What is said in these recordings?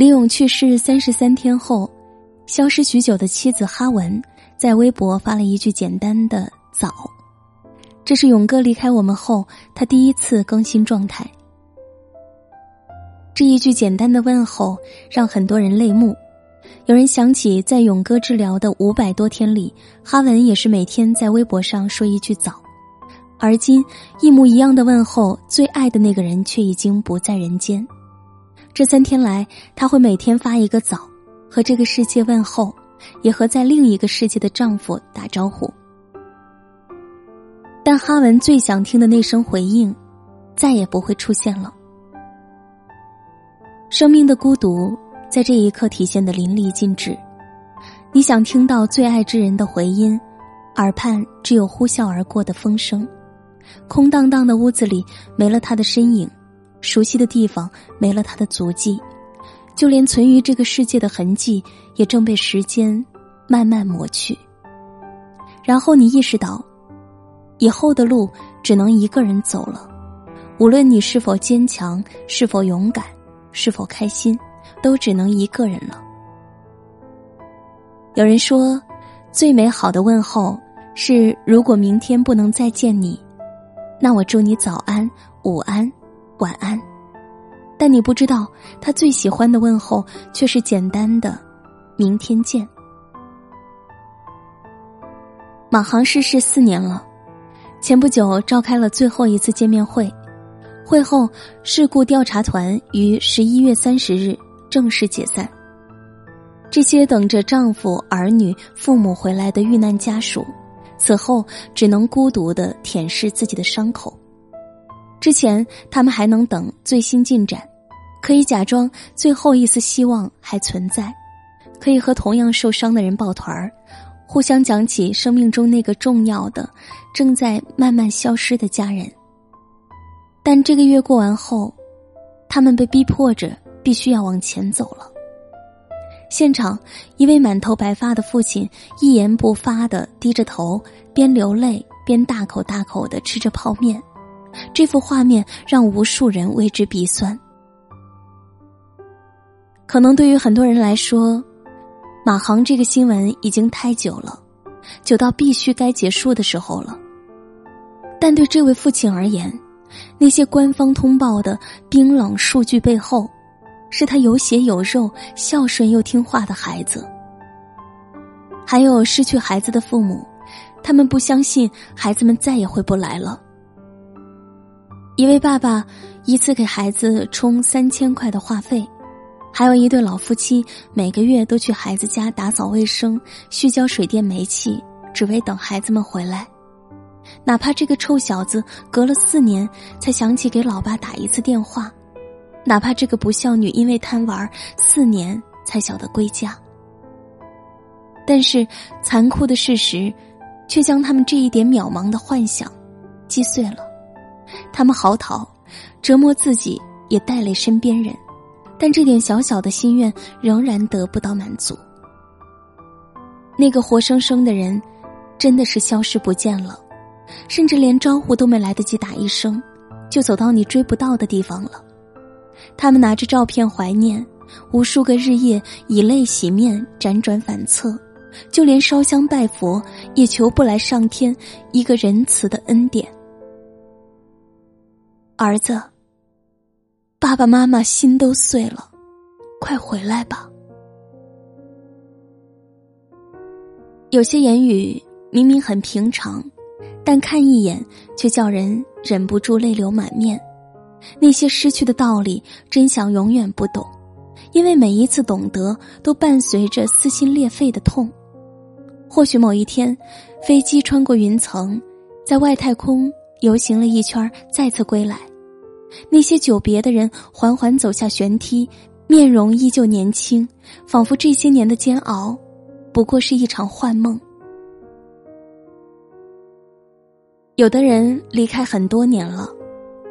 李勇去世三十三天后，消失许久的妻子哈文在微博发了一句简单的“早”，这是勇哥离开我们后他第一次更新状态。这一句简单的问候让很多人泪目。有人想起在勇哥治疗的五百多天里，哈文也是每天在微博上说一句“早”，而今一模一样的问候，最爱的那个人却已经不在人间。这三天来，他会每天发一个早，和这个世界问候，也和在另一个世界的丈夫打招呼。但哈文最想听的那声回应，再也不会出现了。生命的孤独在这一刻体现的淋漓尽致。你想听到最爱之人的回音，耳畔只有呼啸而过的风声，空荡荡的屋子里没了他的身影。熟悉的地方没了他的足迹，就连存于这个世界的痕迹，也正被时间慢慢抹去。然后你意识到，以后的路只能一个人走了。无论你是否坚强，是否勇敢，是否开心，都只能一个人了。有人说，最美好的问候是：如果明天不能再见你，那我祝你早安、午安。晚安，但你不知道，他最喜欢的问候却是简单的“明天见”。马航逝世四年了，前不久召开了最后一次见面会，会后事故调查团于十一月三十日正式解散。这些等着丈夫、儿女、父母回来的遇难家属，此后只能孤独的舔舐自己的伤口。之前他们还能等最新进展，可以假装最后一丝希望还存在，可以和同样受伤的人抱团儿，互相讲起生命中那个重要的、正在慢慢消失的家人。但这个月过完后，他们被逼迫着必须要往前走了。现场，一位满头白发的父亲一言不发的低着头，边流泪边大口大口的吃着泡面。这幅画面让无数人为之鼻酸。可能对于很多人来说，马航这个新闻已经太久了，久到必须该结束的时候了。但对这位父亲而言，那些官方通报的冰冷数据背后，是他有血有肉、孝顺又听话的孩子。还有失去孩子的父母，他们不相信孩子们再也回不来了。一位爸爸一次给孩子充三千块的话费，还有一对老夫妻每个月都去孩子家打扫卫生、续交水电煤气，只为等孩子们回来。哪怕这个臭小子隔了四年才想起给老爸打一次电话，哪怕这个不孝女因为贪玩四年才晓得归家。但是残酷的事实，却将他们这一点渺茫的幻想击碎了。他们嚎啕，折磨自己，也带累身边人，但这点小小的心愿仍然得不到满足。那个活生生的人，真的是消失不见了，甚至连招呼都没来得及打一声，就走到你追不到的地方了。他们拿着照片怀念，无数个日夜以泪洗面，辗转反侧，就连烧香拜佛，也求不来上天一个仁慈的恩典。儿子，爸爸妈妈心都碎了，快回来吧。有些言语明明很平常，但看一眼却叫人忍不住泪流满面。那些失去的道理，真想永远不懂，因为每一次懂得，都伴随着撕心裂肺的痛。或许某一天，飞机穿过云层，在外太空游行了一圈，再次归来。那些久别的人缓缓走下舷梯，面容依旧年轻，仿佛这些年的煎熬，不过是一场幻梦。有的人离开很多年了，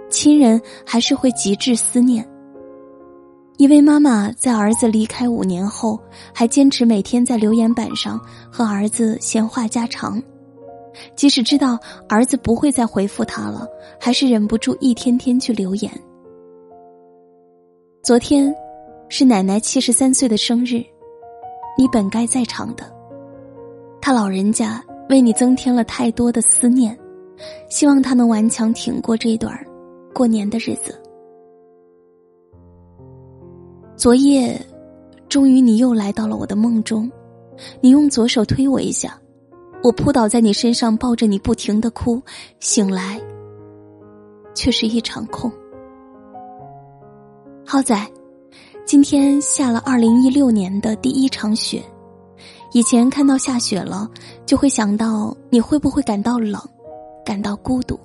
亲人还是会极致思念。一位妈妈在儿子离开五年后，还坚持每天在留言板上和儿子闲话家常。即使知道儿子不会再回复他了，还是忍不住一天天去留言。昨天，是奶奶七十三岁的生日，你本该在场的。他老人家为你增添了太多的思念，希望他能顽强挺过这段过年的日子。昨夜，终于你又来到了我的梦中，你用左手推我一下，我扑倒在你身上，抱着你不停的哭，醒来，却是一场空。浩仔，今天下了二零一六年的第一场雪。以前看到下雪了，就会想到你会不会感到冷，感到孤独。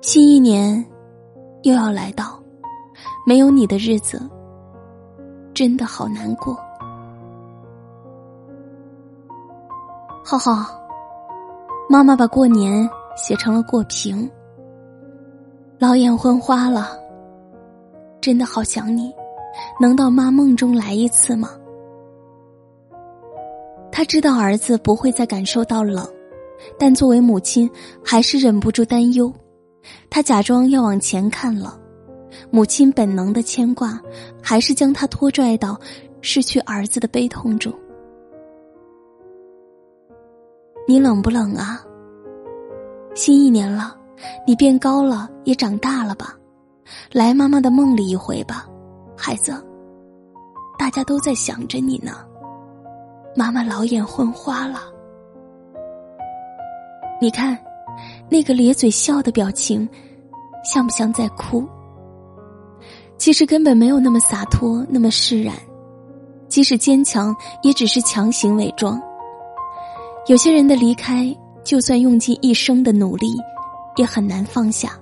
新一年又要来到，没有你的日子，真的好难过。浩浩，妈妈把过年写成了过平，老眼昏花了。真的好想你，能到妈梦中来一次吗？他知道儿子不会再感受到冷，但作为母亲还是忍不住担忧。他假装要往前看了，母亲本能的牵挂还是将他拖拽到失去儿子的悲痛中。你冷不冷啊？新一年了，你变高了，也长大了吧？来妈妈的梦里一回吧，孩子。大家都在想着你呢。妈妈老眼昏花了，你看，那个咧嘴笑的表情，像不像在哭？其实根本没有那么洒脱，那么释然。即使坚强，也只是强行伪装。有些人的离开，就算用尽一生的努力，也很难放下。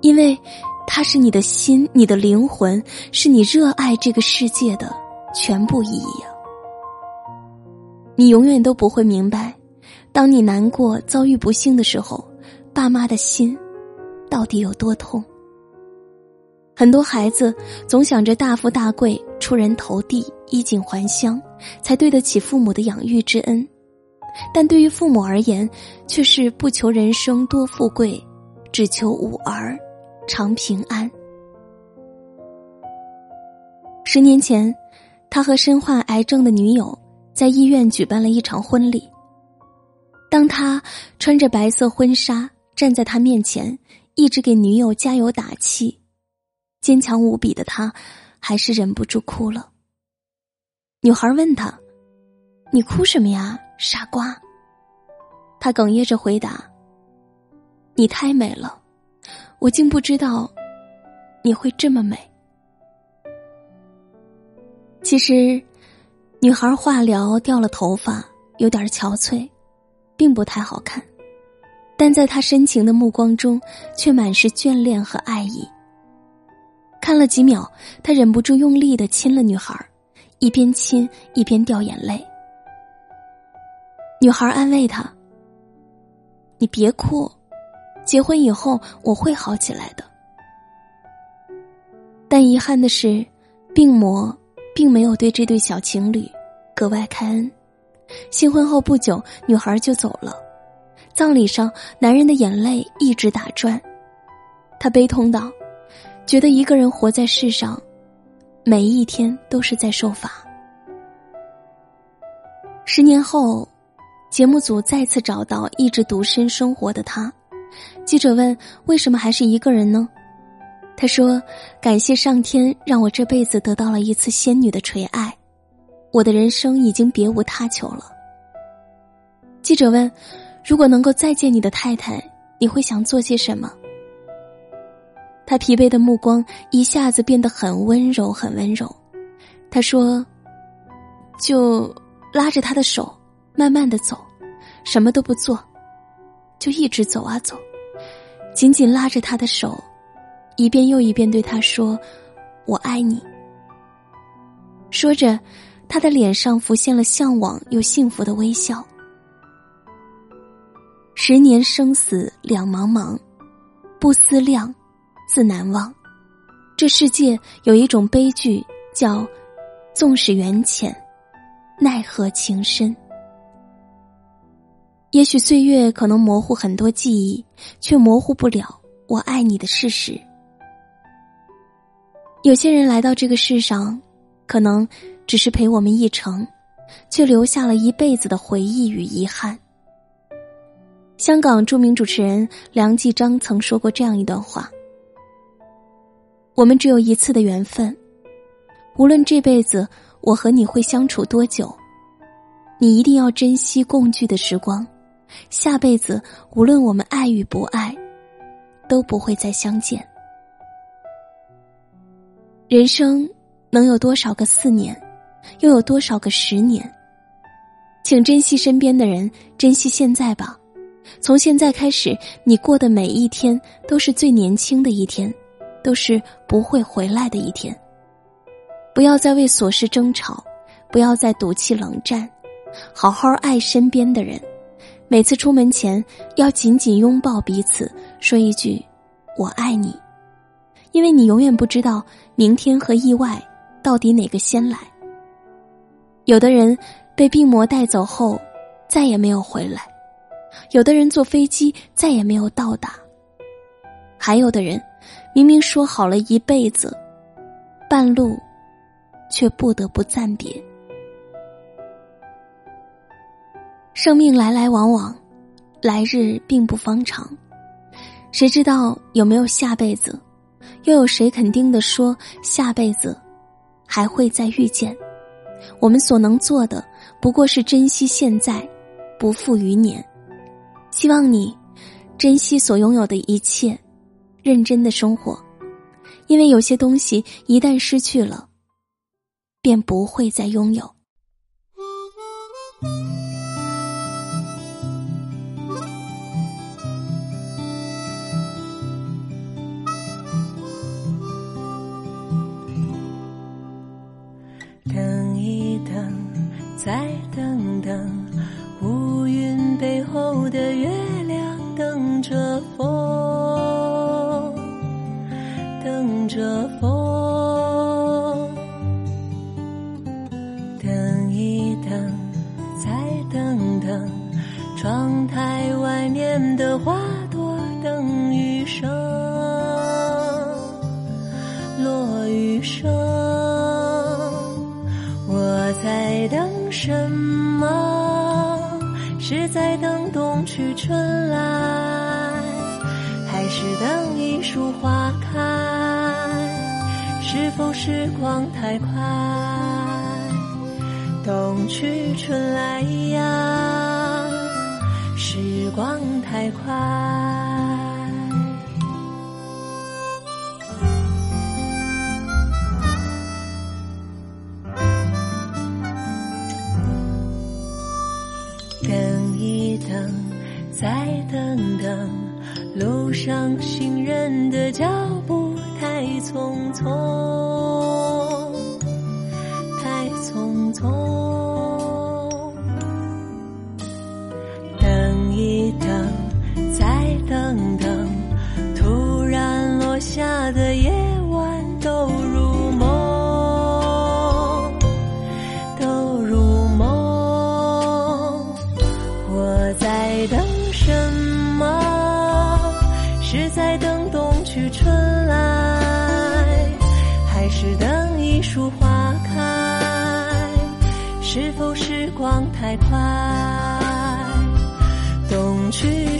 因为，它是你的心，你的灵魂，是你热爱这个世界的全部意义啊！你永远都不会明白，当你难过、遭遇不幸的时候，爸妈的心到底有多痛。很多孩子总想着大富大贵、出人头地、衣锦还乡，才对得起父母的养育之恩，但对于父母而言，却是不求人生多富贵，只求吾儿。常平安。十年前，他和身患癌症的女友在医院举办了一场婚礼。当他穿着白色婚纱站在他面前，一直给女友加油打气，坚强无比的他，还是忍不住哭了。女孩问他：“你哭什么呀，傻瓜？”他哽咽着回答：“你太美了。”我竟不知道，你会这么美。其实，女孩化疗掉了头发，有点憔悴，并不太好看，但在他深情的目光中，却满是眷恋和爱意。看了几秒，他忍不住用力的亲了女孩，一边亲一边掉眼泪。女孩安慰他：“你别哭。”结婚以后我会好起来的，但遗憾的是，病魔并没有对这对小情侣格外开恩。新婚后不久，女孩就走了。葬礼上，男人的眼泪一直打转，他悲痛道：“觉得一个人活在世上，每一天都是在受罚。”十年后，节目组再次找到一直独身生活的他。记者问：“为什么还是一个人呢？”他说：“感谢上天，让我这辈子得到了一次仙女的垂爱，我的人生已经别无他求了。”记者问：“如果能够再见你的太太，你会想做些什么？”他疲惫的目光一下子变得很温柔，很温柔。他说：“就拉着他的手，慢慢的走，什么都不做。”就一直走啊走，紧紧拉着他的手，一遍又一遍对他说：“我爱你。”说着，他的脸上浮现了向往又幸福的微笑。十年生死两茫茫，不思量，自难忘。这世界有一种悲剧，叫纵使缘浅，奈何情深。也许岁月可能模糊很多记忆，却模糊不了我爱你的事实。有些人来到这个世上，可能只是陪我们一程，却留下了一辈子的回忆与遗憾。香港著名主持人梁继章曾说过这样一段话：“我们只有一次的缘分，无论这辈子我和你会相处多久，你一定要珍惜共聚的时光。下辈子无论我们爱与不爱，都不会再相见。”人生能有多少个四年，又有多少个十年？请珍惜身边的人，珍惜现在吧。从现在开始，你过的每一天都是最年轻的一天，都是不会回来的一天。不要再为琐事争吵，不要再赌气冷战，好好爱身边的人。每次出门前，要紧紧拥抱彼此，说一句“我爱你”。因为你永远不知道明天和意外到底哪个先来。有的人被病魔带走后，再也没有回来；有的人坐飞机再也没有到达；还有的人明明说好了一辈子，半路却不得不暂别。生命来来往往，来日并不方长，谁知道有没有下辈子？又有谁肯定的说下辈子还会再遇见？我们所能做的不过是珍惜现在，不负余年。希望你珍惜所拥有的一切，认真的生活，因为有些东西一旦失去了，便不会再拥有。背后的月亮等着风，等着风。等一等，再等等，窗台外面的花朵等雨声，落雨声。我在等。什么是在等冬去春来，还是等一树花开？是否时光太快？冬去春来呀，时光太快。等再等等，路上行人的脚步太匆匆，太匆匆。等一等，再等在等。什么是在等冬去春来，还是等一树花开？是否时光太快？冬去